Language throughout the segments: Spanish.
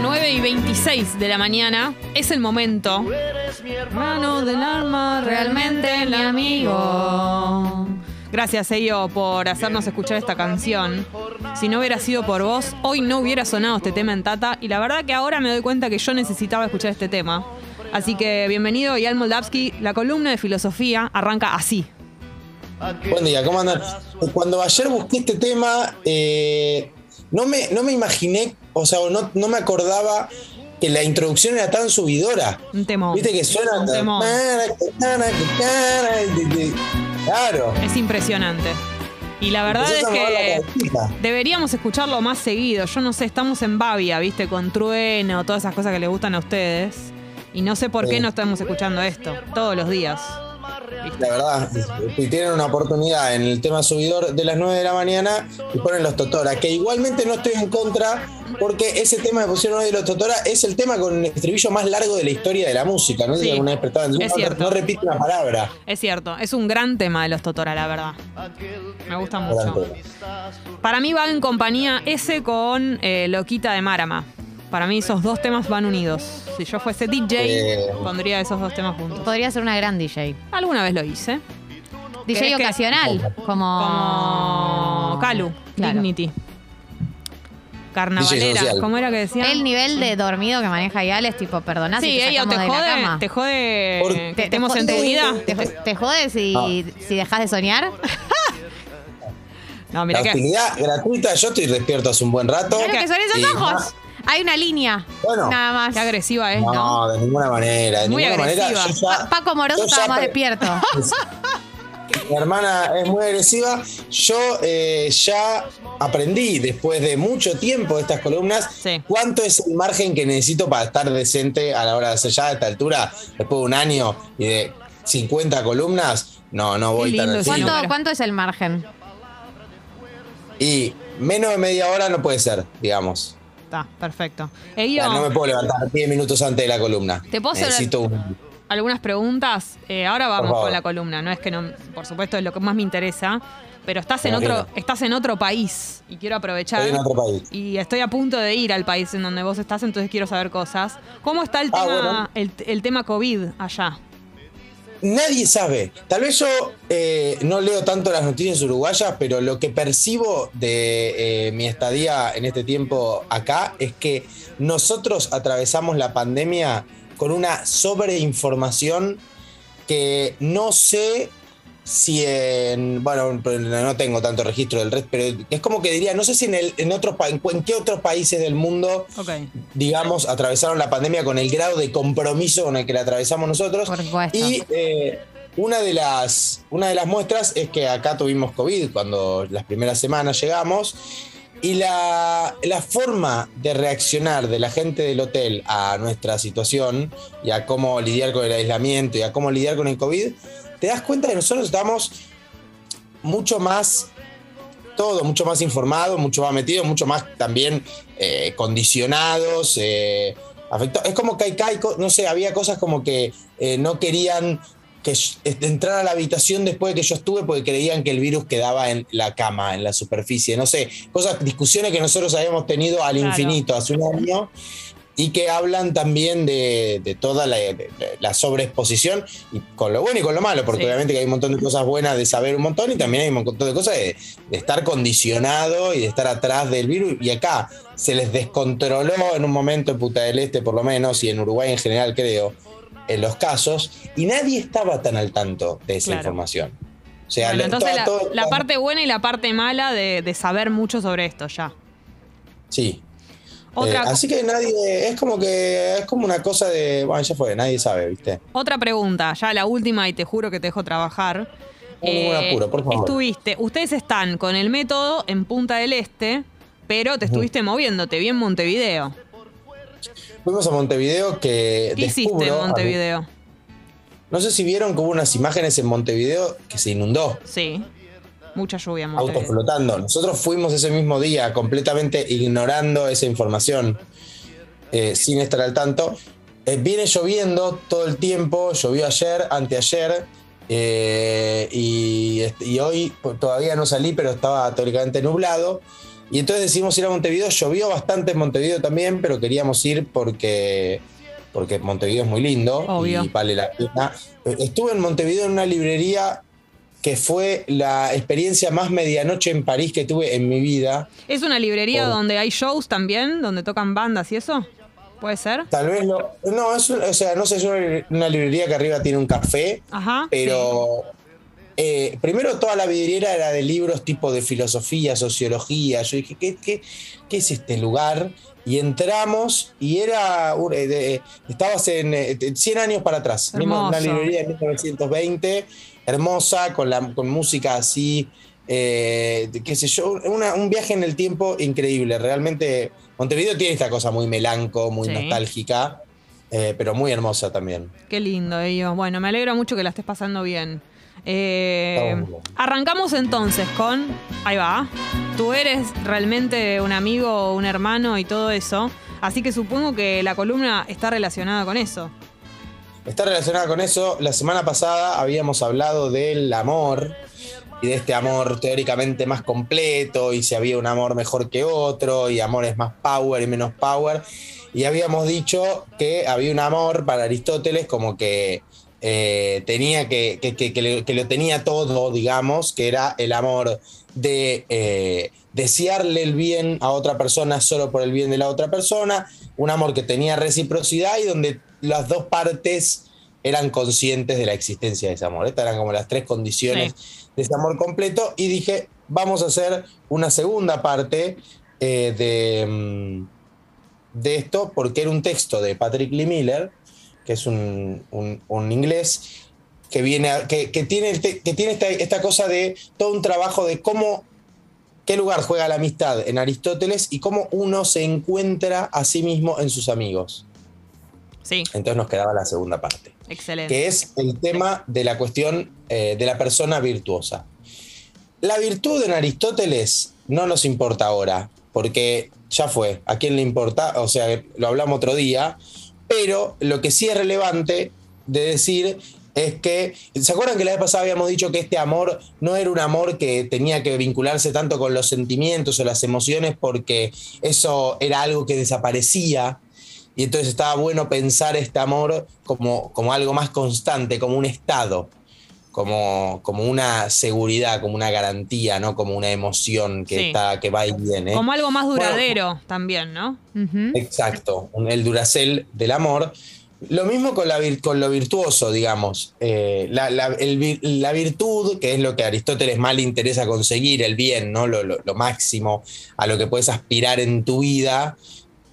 9 y 26 de la mañana. Es el momento. Mano del alma, realmente mi amigo. Gracias, Ello, por hacernos escuchar esta canción. Si no hubiera sido por vos, hoy no hubiera sonado este tema en Tata. Y la verdad que ahora me doy cuenta que yo necesitaba escuchar este tema. Así que bienvenido, Ian Moldavsky. La columna de filosofía arranca así. Buen día, ¿cómo andan? Cuando ayer busqué este tema, eh, no, me, no me imaginé, o sea, no, no me acordaba que la introducción era tan subidora. Un temón. Viste que suena. Un temón. Claro. Es impresionante. Y la verdad es que deberíamos escucharlo más seguido. Yo no sé, estamos en Bavia, ¿viste? Con trueno, todas esas cosas que les gustan a ustedes. Y no sé por qué no estamos escuchando esto todos los días. La verdad, si tienen una oportunidad en el tema subidor de las 9 de la mañana y ponen los Totora, que igualmente no estoy en contra porque ese tema que pusieron hoy de los Totora es el tema con el estribillo más largo de la historia de la música. No Sí, alguna vez atención, es no- repite una palabra. Es cierto, es un gran tema de los Totora, la verdad. Me gusta mucho. Para mí va en compañía ese con eh, Loquita de Marama. Para mí esos dos temas van unidos. Si yo fuese DJ, Eh. pondría esos dos temas juntos. Podría ser una gran DJ. Alguna vez lo hice. DJ ¿Querés que- ocasional, como... Como Calu, Claro. Dignity. Carnavalera. ¿cómo era que decía? El nivel de dormido que maneja Ial es tipo, perdonás Sí, si te te de la jode, cama. te jode Por- que Te- estemos te en tu vida. ¿Te, te jode si, Ah. si dejas de soñar? No, La mira que hostilidad gratuita, yo estoy despierto hace un buen rato. Claro que son esos ojos. Hay una línea. Bueno. Nada más. qué agresiva es, ¿no? No, de ninguna manera. De Muy ninguna agresiva. manera. Yo ya- Pa- Paco Moroso estaba más despierto. Mi hermana es muy agresiva. Yo eh, ya aprendí después de mucho tiempo de estas columnas Sí. cuánto es el margen que necesito para estar decente a la hora de hacer ya a esta altura, después de un año y de 50 columnas. No, no voy tan. ¿Cuánto. ¿Cuánto es el margen? Y menos de media hora no puede ser, digamos. Está, perfecto. O sea, no me puedo levantar 10 minutos antes de la columna. ¿Te puedo hacer- un. algunas preguntas. Eh, ahora vamos con la columna. No es que no, por supuesto, es lo que más me interesa. Pero estás en otro, estás en otro país y quiero aprovechar. Estoy en otro país. Y estoy a punto de ir al país en donde vos estás, entonces quiero saber cosas. ¿Cómo está el Ah, tema, bueno. el, el tema COVID allá? Nadie sabe. Tal vez yo eh, no leo tanto las noticias uruguayas, pero lo que percibo de eh, mi estadía en este tiempo acá es que nosotros atravesamos la pandemia con una sobreinformación que no sé si en. Bueno, no tengo tanto registro del resto, pero es como que diría, no sé si en, el, en, qué otros países del mundo digamos, atravesaron la pandemia con el grado de compromiso con el que la atravesamos nosotros. Por supuesto. Y eh, una, de las, una de las muestras es que acá tuvimos COVID cuando las primeras semanas llegamos. Y la, la forma de reaccionar de la gente del hotel a nuestra situación y a cómo lidiar con el aislamiento y a cómo lidiar con el COVID, te das cuenta que nosotros estamos mucho más todo, mucho más informados, mucho más metidos, mucho más también eh, condicionados. eh, afecto- Es como que hay, no sé, había cosas como que eh, no querían que entrar a la habitación después de que yo estuve porque creían que el virus quedaba en la cama, en la superficie, no sé, cosas, discusiones que nosotros habíamos tenido al Claro. infinito hace un año y que hablan también de, de toda la, de- de la sobreexposición, y con lo bueno y con lo malo, porque Sí. obviamente que hay un montón de cosas buenas de saber un montón y también hay un montón de cosas de, de estar condicionado y de estar atrás del virus. Y acá se les descontroló en un momento en Puta del Este, por lo menos, y en Uruguay en general, creo, en los casos, y nadie estaba tan al tanto de esa Claro. información. O sea, Bueno, entonces toda- la, la parte buena y la parte mala de, de saber mucho sobre esto ya. Sí, Eh, así que nadie, es como que es como una cosa de, bueno, ya fue, nadie sabe, ¿viste? otra pregunta, ya la última y te juro que te dejo trabajar. No, ningún apuro, por favor. Estuviste, ustedes están con el método en Punta del Este, pero te estuviste moviendo, te vi en Montevideo. Fuimos a Montevideo que ¿Qué hiciste en Montevideo? No sé si vieron que hubo unas imágenes en Montevideo que se inundó, Sí, mucha lluvia autos flotando. Nosotros fuimos ese mismo día completamente ignorando esa información, eh, sin estar al tanto. Eh, viene lloviendo todo el tiempo, llovió ayer, anteayer, eh, y, hoy todavía no salí, pero estaba teóricamente nublado. Y entonces decidimos ir a Montevideo. Llovió bastante en Montevideo también, pero queríamos ir porque, porque Montevideo es muy lindo Obvio. y vale la pena. Estuve en Montevideo en una librería que fue la experiencia más medianoche en París que tuve en mi vida. ¿Es una librería Oh. donde hay shows también? ¿Donde tocan bandas y eso? ¿Puede ser? Tal vez lo. No, es o sea, no sé, es una, una librería que arriba tiene un café, Ajá. pero. eh, primero toda la vidriera era de libros tipo de filosofía, sociología. Yo dije, ¿qué, qué, qué es este lugar? Y entramos y era. eh, de- estabas en eh, 100 años para atrás. Una librería de 1920, hermosa, con, la, con música así. eh, qué sé yo, una- un viaje en el tiempo increíble. Realmente, Montevideo tiene esta cosa muy melanco, muy Sí. nostálgica, eh, pero muy hermosa también. Qué lindo, ellos. Bueno, me alegro mucho que la estés pasando bien. Eh, arrancamos entonces con. Ahí va. Tú eres realmente un amigo, un hermano y todo eso. Así que supongo que la columna está relacionada con eso. Está relacionada con eso. La semana pasada habíamos hablado del amor y de este amor teóricamente más completo y si había un amor mejor que otro y amores más power y menos power. Y habíamos dicho que había un amor para Aristóteles como que eh, tenía que, que, que- que le- que lo tenía todo, digamos, que era el amor de eh, desearle el bien a otra persona solo por el bien de la otra persona, un amor que tenía reciprocidad y donde las dos partes eran conscientes de la existencia de ese amor. Estas eran como las tres condiciones de ese amor completo y dije, vamos a hacer una segunda parte eh, de, mm, de esto porque era un texto de Patrick Lee Miller, que es un, un- un inglés que viene a- que, que tiene, el te- que tiene esta, esta cosa de todo un trabajo de cómo qué lugar juega la amistad en Aristóteles y cómo uno se encuentra a sí mismo en sus amigos. Sí, Entonces nos quedaba la segunda parte excelente. que es el tema de la cuestión eh, de la persona virtuosa. La virtud en Aristóteles no nos importa ahora, porque ya fue, ¿a quién le importa? O sea, lo hablamos otro día, pero lo que sí es relevante de decir es que, ¿se acuerdan que la vez pasada habíamos dicho que este amor no era un amor que tenía que vincularse tanto con los sentimientos o las emociones porque eso era algo que desaparecía? Y entonces estaba bueno pensar este amor como, como algo más constante, como un estado, como, como una seguridad, como una garantía, ¿no? Como una emoción que, Sí. está, que va y viene. Como algo más Bueno, duradero también, ¿no? Exacto, el duracel del amor. Lo mismo con, la, con lo virtuoso, digamos. Eh, la, la- el la virtud, que es lo que a Aristóteles más le interesa conseguir, el bien, ¿no? lo, lo- lo máximo a lo que puedes aspirar en tu vida,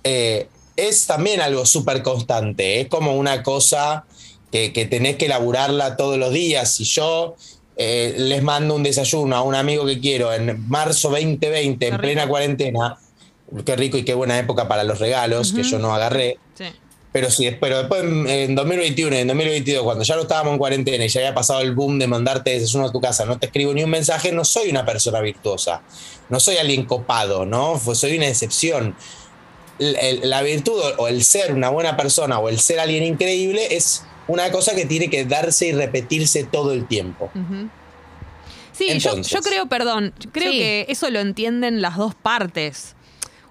eh, es también algo súper constante. Es como una cosa que, que tenés que elaborarla todos los días. Si yo eh, les mando un desayuno a un amigo que quiero en marzo 2020, Qué en rico. plena cuarentena, qué rico y qué buena época para los regalos, que yo no agarré. Sí. Pero sí, pero después en, en 2021 y en 2022, cuando ya no estábamos en cuarentena y ya había pasado el boom de mandarte desayuno a tu casa, no te escribo ni un mensaje, no soy una persona virtuosa. No soy alguien copado, ¿no? Soy una excepción. La virtud o el ser una buena persona o el ser alguien increíble es una cosa que tiene que darse y repetirse todo el tiempo. Sí, yo, Entonces. yo creo, perdón, creo Sí. que eso lo entienden las dos partes.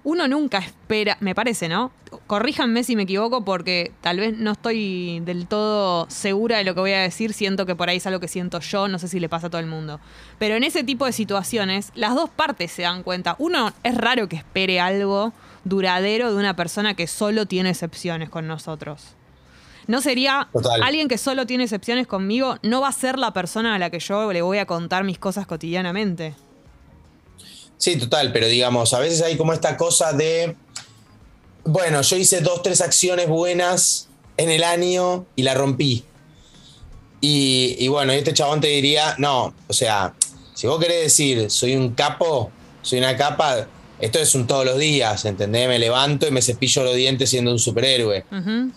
Uno nunca espera, me parece, ¿no? Corríjanme si me equivoco porque tal vez no estoy del todo segura de lo que voy a decir, siento que por ahí es algo que siento yo, no sé si le pasa a todo el mundo. Pero en ese tipo de situaciones, las dos partes se dan cuenta. Uno es raro que espere algo duradero de una persona que solo tiene excepciones con nosotros. No sería Total. alguien que solo tiene excepciones conmigo, no va a ser la persona a la que yo le voy a contar mis cosas cotidianamente. Sí, total, pero digamos, a veces hay como esta cosa de, bueno, yo hice dos, tres acciones buenas en el año y la rompí. Y, y bueno, este chabón te diría, no, o sea, si vos querés decir, soy un capo, soy una capa, esto es un todos los días, ¿entendés? Me levanto y me cepillo los dientes siendo un superhéroe.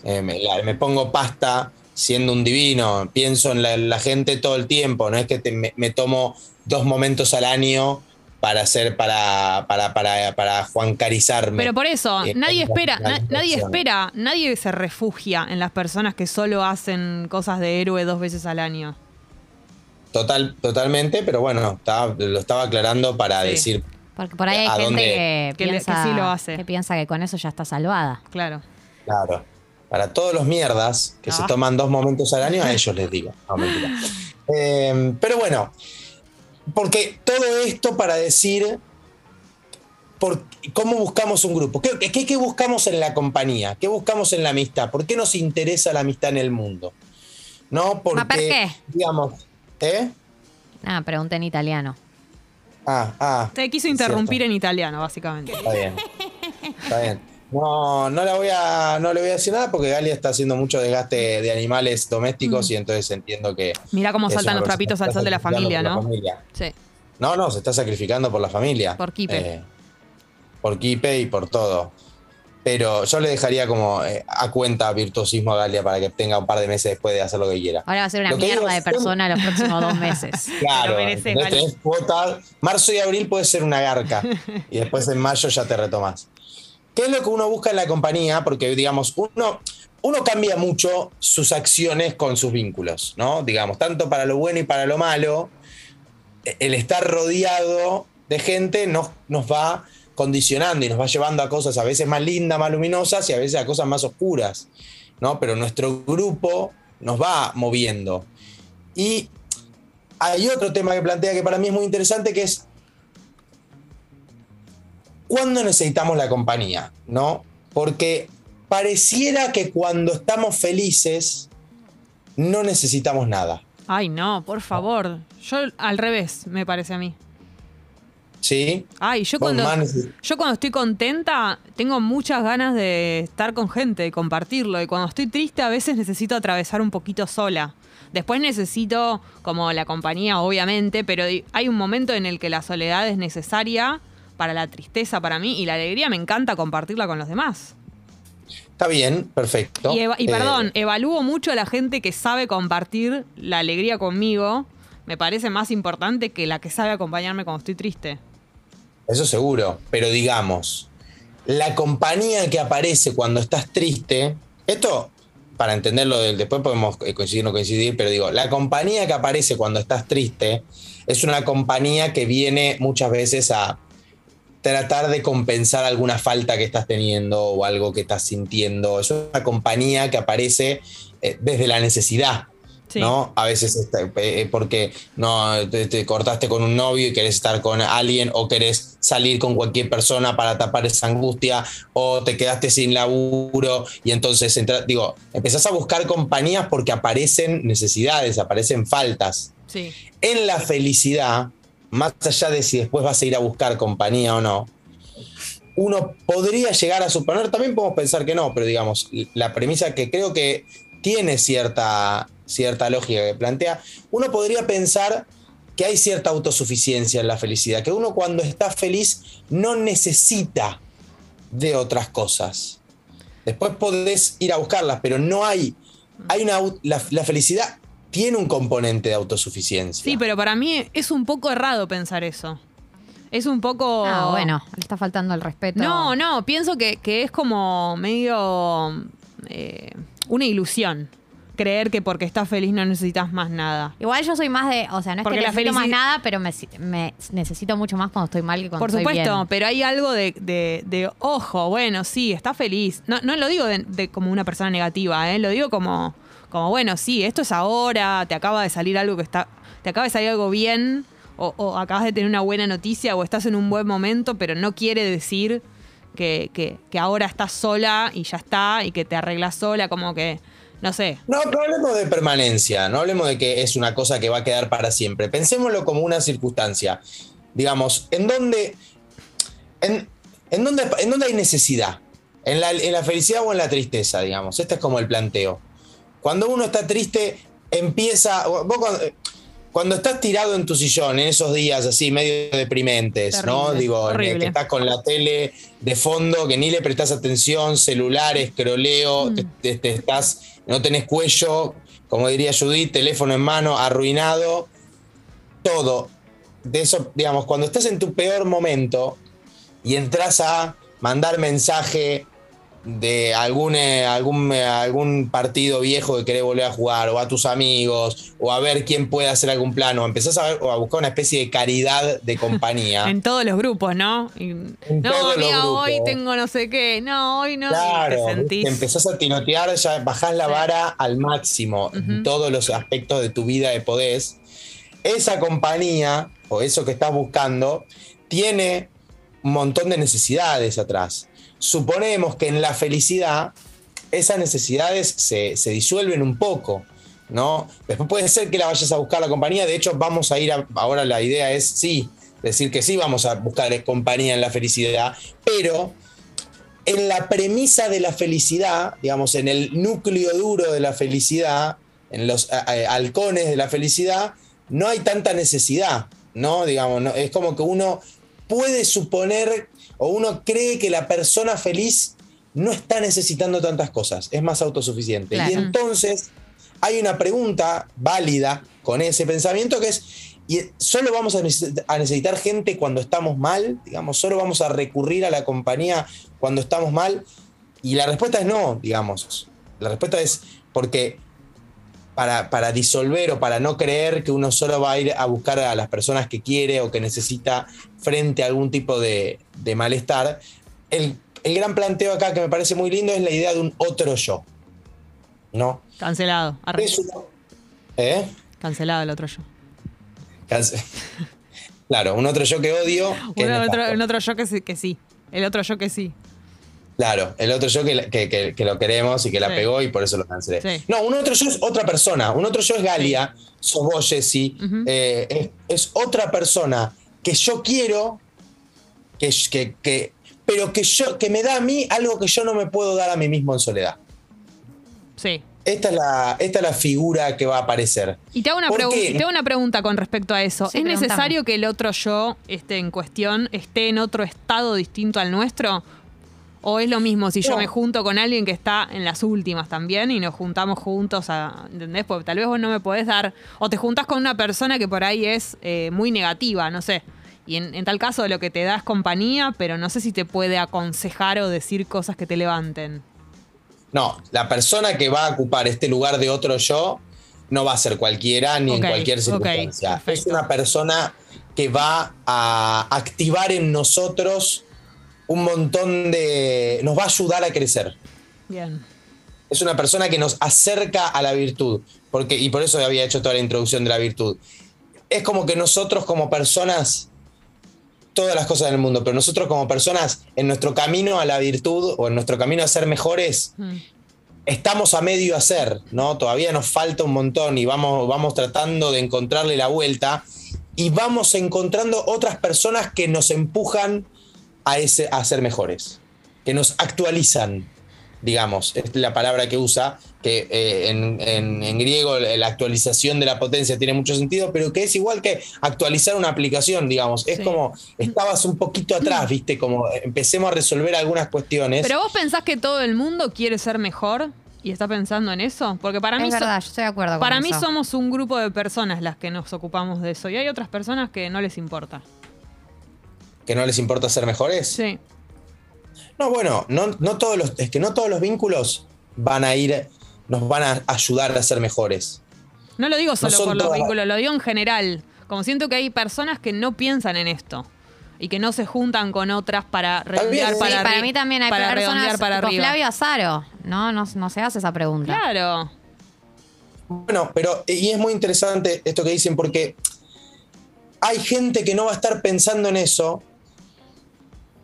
Eh, me, la- me pongo pasta siendo un divino, pienso en la, en la gente todo el tiempo, no es que te- me, me tomo dos momentos al año para hacer, para, para, para, para juancarizarme. Pero por eso, Eh, nadie es espera, na- nadie espera, nadie se refugia en las personas que solo hacen cosas de héroe dos veces al año. Total, totalmente, pero bueno, estaba- lo estaba aclarando para Sí. decir Porque por ahí hay ¿A gente dónde? que, Que le- que piensa, sí lo hace. que piensa que con eso ya está salvada. Claro. Claro. Para todos los mierdas que se Ah. toman dos momentos al año, a ellos les digo. No, mentira. Eh, pero bueno, porque todo esto para decir por, cómo buscamos un grupo. ¿Qué, qué, qué buscamos en la compañía? ¿Qué buscamos en la amistad? ¿Por qué nos interesa la amistad en el mundo? No, porque, ¿por qué? digamos, ¿eh? Ah, pregunté en italiano. Ah, ah. Te quiso interrumpir en italiano, básicamente. Está bien. Está bien. No, no, la voy a, no le voy a decir nada porque Galia está haciendo mucho desgaste de animales domésticos y entonces entiendo que. Mirá cómo saltan los trapitos al sol de la familia, por ¿no? familia. Sí. No, no, se está sacrificando por la familia. Por Kipe. Eh, por Kipe y por todo. Pero yo le dejaría como eh, a cuenta virtuosismo a Galia para que tenga un par de meses después de hacer lo que quiera. Ahora va a ser una Lo mierda digo de persona los próximos dos meses. Claro, merece, ¿entendés? Gali. Tenés cuota. Marzo y abril puede ser una garca. y después en mayo ya te retomas. ¿Qué es lo que uno busca en la compañía? Porque, digamos, uno, uno cambia mucho sus acciones con sus vínculos, ¿no? Digamos, tanto para lo bueno y para lo malo, el estar rodeado de gente nos, nos va condicionando y nos va llevando a cosas a veces más lindas, más luminosas y a veces a cosas más oscuras, ¿no? Pero nuestro grupo nos va moviendo. Y hay otro tema que plantea que para mí es muy interesante, que es ¿cuándo necesitamos la compañía? ¿No? Porque pareciera que cuando estamos felices no necesitamos nada. Ay, no, por favor. Yo al revés, me parece a mí. ¿Sí? Ay, yo cuando, yo cuando estoy contenta tengo muchas ganas de estar con gente, de compartirlo. Y cuando estoy triste a veces necesito atravesar un poquito sola. Después necesito como la compañía, obviamente, pero hay un momento en el que la soledad es necesaria para la tristeza para mí y la alegría me encanta compartirla con los demás. Está bien, perfecto. Y, eva- y Eh, perdón, evalúo mucho a la gente que sabe compartir la alegría conmigo. Me parece más importante que la que sabe acompañarme cuando estoy triste. Eso seguro, pero digamos, la compañía que aparece cuando estás triste, esto para entenderlo después podemos eh, coincidir o no coincidir, pero digo, la compañía que aparece cuando estás triste es una compañía que viene muchas veces a tratar de compensar alguna falta que estás teniendo o algo que estás sintiendo. Es una compañía que aparece eh, desde la necesidad. Sí. ¿no? A veces está- eh, porque no te, te cortaste con un novio y querés estar con alguien o querés salir con cualquier persona para tapar esa angustia o te quedaste sin laburo y entonces entra- digo, empezás a buscar compañías porque aparecen necesidades, aparecen faltas. Sí. En la felicidad, más allá de si después vas a ir a buscar compañía o no, uno podría llegar a suponer, también podemos pensar que no, pero digamos, la premisa que creo que tiene cierta, cierta lógica que plantea, uno podría pensar que hay cierta autosuficiencia en la felicidad, que uno cuando está feliz no necesita de otras cosas. Después podés ir a buscarlas, pero no hay, hay una, la felicidad tiene un componente de autosuficiencia. Sí, pero para mí es un poco errado pensar eso. Es un poco. Ah, bueno, le está faltando el respeto. No, no, pienso que, que es como medio. eh, una ilusión. Creer que porque estás feliz no necesitas más nada. Igual yo soy más de, o sea, no es Porque que la necesito más nada, pero me, me necesito mucho más cuando estoy mal que cuando Por estoy supuesto, bien. pero hay algo de, de- de, ojo, bueno, sí, está feliz. No, no lo digo de, de como una persona negativa, ¿eh? lo digo como, como, bueno, sí, esto es ahora, te acaba de salir algo que está, te acaba de salir algo bien, o, o acabas de tener una buena noticia, o estás en un buen momento, pero no quiere decir que, que- que ahora estás sola y ya está, y que te arreglas sola, como que, no sé. No, no hablemos de permanencia, no hablemos de que es una cosa que va a quedar para siempre. Pensémoslo como una circunstancia. Digamos, ¿en dónde, en, en dónde, en dónde hay necesidad? ¿En la, ¿En la felicidad o en la tristeza, digamos? Este es como el planteo. Cuando uno está triste, empieza... vos cuando, cuando estás tirado en tu sillón, en esos días así, medio deprimentes, ¿no? Digo, horrible. que estás con la tele de fondo, que ni le prestas atención, celular, escroleo, te, te- te estás, no tenés cuello, como diría Judith, teléfono en mano, arruinado, todo. De eso, digamos, cuando estás en tu peor momento y entras a mandar mensaje de algún, eh, algún, eh, algún partido viejo que querés volver a jugar, o a tus amigos, o a ver quién puede hacer algún plano. Empezás a, ver, o a buscar una especie de caridad de compañía. En todos los grupos, ¿no? Y- no, amiga, hoy tengo no sé qué. No, hoy no. Claro, te sentís. empezás a tinotear, ya bajás la Sí. vara al máximo en todos los aspectos de tu vida de podés. Esa compañía o eso que estás buscando tiene un montón de necesidades atrás. Suponemos que en la felicidad esas necesidades se, se disuelven un poco, ¿no? Después puede ser que la vayas a buscar la compañía, de hecho vamos a ir, a- ahora la idea es sí, decir que sí vamos a buscar compañía en la felicidad, pero en la premisa de la felicidad, digamos, en el núcleo duro de la felicidad, en los halcones de la felicidad, no hay tanta necesidad, ¿no? Digamos, es como que uno puede suponer o uno cree que la persona feliz no está necesitando tantas cosas, es más autosuficiente. Claro. Y entonces hay una pregunta válida con ese pensamiento que es, ¿y solo vamos a necesitar, a necesitar gente cuando estamos mal? Digamos, solo vamos a recurrir a la compañía cuando estamos mal. Y la respuesta es no, digamos. La respuesta es porque para, para disolver o para no creer que uno solo va a ir a buscar a las personas que quiere o que necesita frente a algún tipo de, de malestar, el, el gran planteo acá que me parece muy lindo es la idea de un otro yo. ¿No? Cancelado. ¿Eh? Cancelado el otro yo. Cance- Claro, un otro yo que odio. que Uno- otro, yo que sí. El otro yo que sí. Claro, el otro yo que, que- que- que lo queremos y que la Sí. pegó y por eso lo cancelé. Sí. No, un otro yo es otra persona. Un otro yo es Galia, sos vos, Jessy. Eh, es, es otra persona que yo quiero, que, que, que- pero que, yo, que me da a mí algo que yo no me puedo dar a mí mismo en soledad. Sí. Esta es la, esta es la figura que va a aparecer. Y te hago, una te hago una pregunta con respecto a eso. Sí, ¿Es necesario que el otro yo esté en cuestión, esté en otro estado distinto al nuestro? ¿O es lo mismo si yo No. me junto con alguien que está en las últimas también y nos juntamos juntos a, ¿entendés? Porque tal vez vos no me podés dar, o te juntás con una persona que por ahí es eh, muy negativa, no sé. Y en, en tal caso lo que te da es compañía, pero no sé si te puede aconsejar o decir cosas que te levanten. No, la persona que va a ocupar este lugar de otro yo no va a ser cualquiera ni en cualquier circunstancia. es una persona que va a activar en nosotros un montón de... nos va a ayudar a crecer. Bien. Es una persona que nos acerca a la virtud. Porque, y por eso había hecho toda la introducción de la virtud. Es como que nosotros como personas, todas las cosas del mundo, pero nosotros como personas, en nuestro camino a la virtud o en nuestro camino a ser mejores, Mm. estamos a medio hacer, ¿no? Todavía nos falta un montón y vamos, vamos tratando de encontrarle la vuelta y vamos encontrando otras personas que nos empujan a, ese, a ser mejores, que nos actualizan, digamos, es la palabra que usa, que eh, en, en- en griego la actualización de la potencia tiene mucho sentido, pero que es igual que actualizar una aplicación, digamos, es Sí. como estabas un poquito atrás, viste, como empecemos a resolver algunas cuestiones. Pero vos pensás que todo el mundo quiere ser mejor y está pensando en eso? Porque para mí Es so- verdad, yo estoy de acuerdo con para mí somos un grupo de personas las que nos ocupamos de eso y hay otras personas que no les importa. Que no les importa ser mejores. Sí. No, bueno, no, no todos los, es que no todos los vínculos van a ir, nos van a ayudar a ser mejores. No lo digo solo por los todas- vínculos, lo digo en general. Como siento que hay personas que no piensan en esto y que no se juntan con otras para redondear sí. para Sí, para mí también hay para personas para arriba. Flavio Azaro. No, no, no se hace esa pregunta. Claro. Bueno, pero y es muy interesante esto que dicen porque hay gente que no va a estar pensando en eso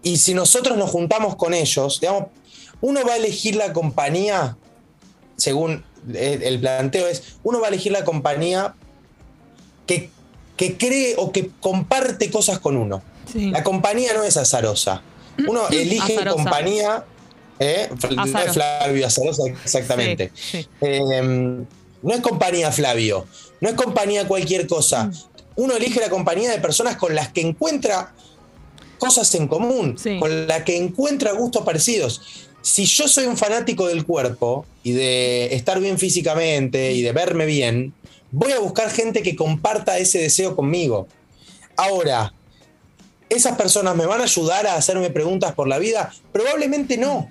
y si nosotros nos juntamos con ellos, digamos, uno va a elegir la compañía, según el el planteo es, uno va a elegir la compañía que, que cree o que comparte cosas con uno. Sí. La compañía no es azarosa. Uno elige Azarosa. compañía. ¿eh? Azaro. Flavio Azarosa, exactamente. Sí, sí. Eh, no es compañía Flavio, no es compañía cualquier cosa. Mm. Uno elige la compañía de personas con las que encuentra cosas en común, Sí. con las que encuentra gustos parecidos. Si yo soy un fanático del cuerpo y de estar bien físicamente y de verme bien, voy a buscar gente que comparta ese deseo conmigo. Ahora, ¿esas personas me van a ayudar a hacerme preguntas por la vida? Probablemente no.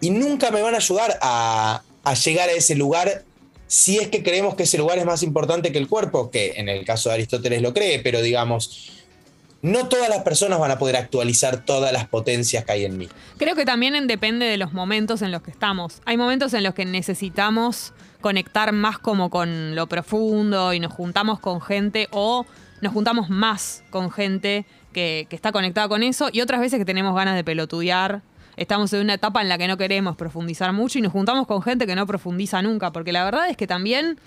y nunca me van a ayudar a, a llegar a ese lugar si es que creemos que ese lugar es más importante que el cuerpo, que en el caso de Aristóteles lo cree, pero digamos, no todas las personas van a poder actualizar todas las potencias que hay en mí. Creo que también depende de los momentos en los que estamos. Hay momentos en los que necesitamos conectar más como con lo profundo y nos juntamos con gente o nos juntamos más con gente que, está conectada con eso y otras veces que tenemos ganas de pelotudear. Estamos en una etapa en la que no queremos profundizar mucho y nos juntamos con gente que no profundiza nunca, porque la verdad es que también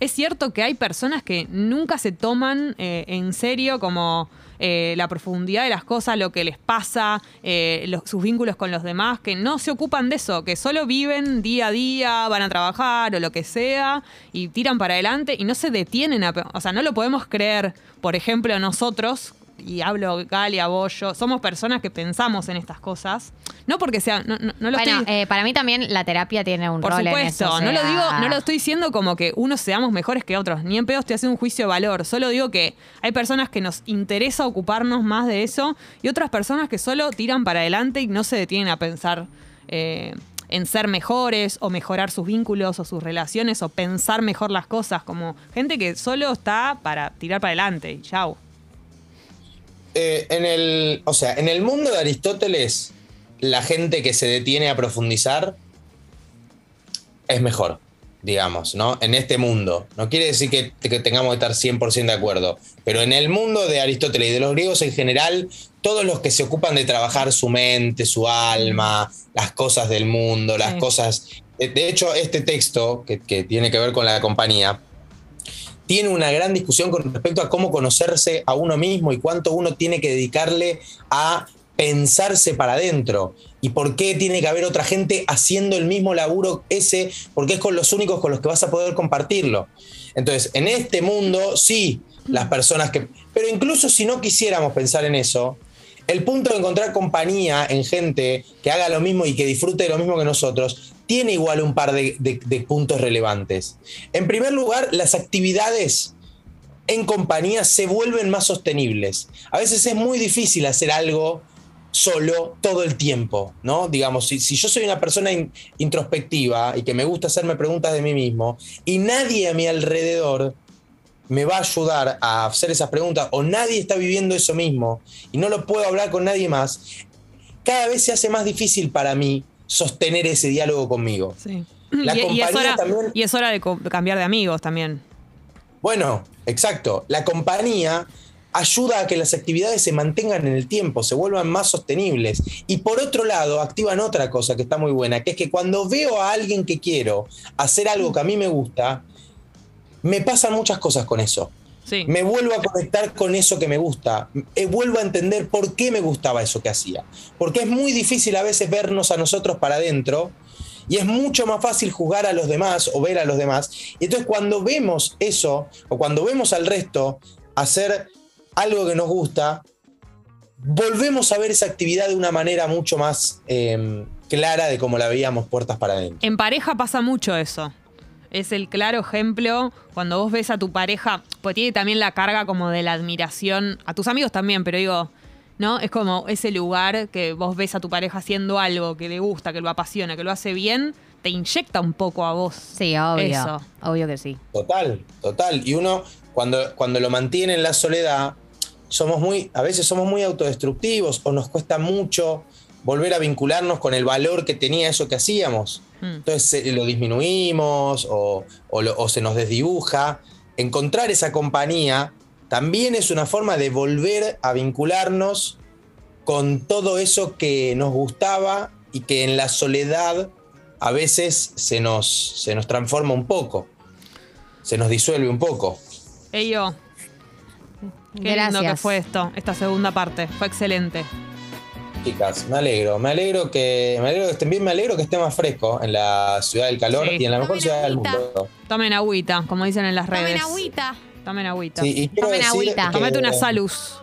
es cierto que hay personas que nunca se toman eh, en serio como eh, la profundidad de las cosas, lo que les pasa, eh, los- sus vínculos con los demás, que no se ocupan de eso, que solo viven día a día, van a trabajar o lo que sea, y tiran para adelante y no se detienen a... O sea, no lo podemos creer, por ejemplo, nosotros, y hablo Galia, vos, yo, somos personas que pensamos en estas cosas, no porque sea... No, no- no lo Bueno, estoy- eh, para mí también la terapia tiene un por rol en supuesto, eso. o no lo sea, digo, no lo estoy diciendo como que unos seamos mejores que otros, ni en pedo estoy haciendo un juicio de valor, solo digo que hay personas que nos interesa ocuparnos más de eso y otras personas que solo tiran para adelante y no se detienen a pensar eh, en ser mejores o mejorar sus vínculos o sus relaciones o pensar mejor las cosas, como gente que solo está para tirar para adelante y chau. Eh, en el, o sea, en el mundo de Aristóteles, la gente que se detiene a profundizar es mejor, digamos, ¿no? En este mundo. No quiere decir que, que tengamos que estar 100% de acuerdo, pero en el mundo de Aristóteles y de los griegos en general, todos los que se ocupan de trabajar su mente, su alma, las cosas del mundo, las Sí. cosas... De, de hecho, este texto, que, que tiene que ver con la compañía, tiene una gran discusión con respecto a cómo conocerse a uno mismo y cuánto uno tiene que dedicarle a pensarse para adentro y por qué tiene que haber otra gente haciendo el mismo laburo ese, porque es con los únicos con los que vas a poder compartirlo. Entonces, en este mundo, sí, las personas que... Pero incluso si no quisiéramos pensar en eso, el punto de encontrar compañía en gente que haga lo mismo y que disfrute de lo mismo que nosotros, tiene igual un par de, puntos relevantes. En primer lugar, las actividades en compañía se vuelven más sostenibles. A veces es muy difícil hacer algo solo todo el tiempo, ¿no? Digamos, si, yo soy una persona in- introspectiva y que me gusta hacerme preguntas de mí mismo y nadie a mi alrededor me va a ayudar a hacer esas preguntas o nadie está viviendo eso mismo y no lo puedo hablar con nadie más, cada vez se hace más difícil para mí sostener ese diálogo conmigo. Sí. La y, y es compañía hora, también- y es hora de cambiar de amigos también. Bueno, exacto. La compañía ayuda a que las actividades se mantengan en el tiempo, se vuelvan más sostenibles. Y por otro lado, activan otra cosa que está muy buena, que es que cuando veo a alguien que quiero hacer algo que a mí me gusta, me pasan muchas cosas con eso. Sí. Me vuelvo a conectar con eso que me gusta. Eh, vuelvo a entender por qué me gustaba eso que hacía. Porque es muy difícil a veces vernos a nosotros para adentro y es mucho más fácil juzgar a los demás o ver a los demás. Y entonces cuando vemos eso o cuando vemos al resto hacer algo que nos gusta, volvemos a ver esa actividad de una manera mucho más eh, clara de como la veíamos puertas para adentro. En pareja pasa mucho eso. Es el claro ejemplo cuando vos ves a tu pareja, pues tiene también la carga como de la admiración, a tus amigos también, pero digo, ¿no? Es como ese lugar que vos ves a tu pareja haciendo algo que le gusta, que lo apasiona, que lo hace bien, te inyecta un poco a vos. Sí, obvio. Eso. Obvio que sí. Total, total. Y uno, cuando, cuando lo mantiene en la soledad, somos muy, a veces somos muy autodestructivos o nos cuesta mucho volver a vincularnos con el valor que tenía eso que hacíamos. Mm. Entonces eh, lo disminuimos o, o lo- o se nos desdibuja. Encontrar esa compañía también es una forma de volver a vincularnos con todo eso que nos gustaba y que en la soledad a veces se nos, se nos transforma un poco, se nos disuelve un poco. Ey, yo. Qué lindo que Gracias. fue esto, esta segunda parte. Fue excelente. Chicas, me alegro, me alegro que, me alegro que estén bien, me alegro que esté más fresco en la ciudad del calor Sí. y en la mejor Tomen ciudad del mundo. Tomen agüita, como dicen en las redes. Tomen agüita. Tomen agüita. Sí, y Tomen agüita. que Tomate una salus.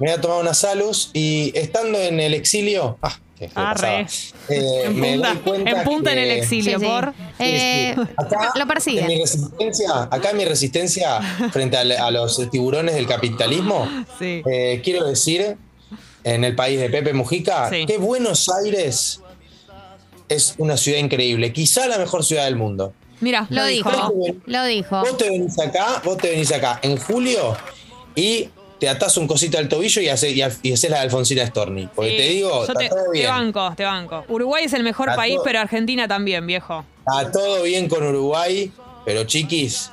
Me voy a tomar una salus y estando en el exilio, ah, Arre. Eh, en me punta, doy cuenta en, punta en el exilio, Sí, sí. por. Eh, Acá, lo en mi persigue. resistencia, acá en mi resistencia frente a, a los tiburones del capitalismo, Sí. eh, quiero decir, en el país de Pepe Mujica, Sí. que Buenos Aires es una ciudad increíble, quizá la mejor ciudad del mundo. Mira, Lo dijo, lo dijo. Vos te venís acá, vos te venís acá en julio y te atás un cosito al tobillo y haces, y haces la de Alfonsina Storni. Porque Sí, te digo, yo está te, todo te bien. banco, te banco. Uruguay es el mejor Está país, todo- pero Argentina también, viejo. Está todo bien con Uruguay, pero chiquis,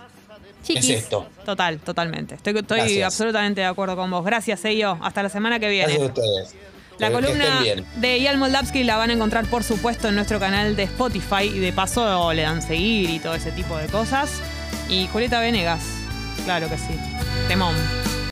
Chiquis. es esto. Total, totalmente. Estoy, estoy absolutamente de acuerdo con vos. Gracias, Eyo. Hasta la semana que viene. Gracias a ustedes. La que columna de Ian Moldavsky la van a encontrar, por supuesto, en nuestro canal de Spotify. Y de paso le dan seguir y todo ese tipo de cosas. Y Julieta Venegas, claro que sí. Temón.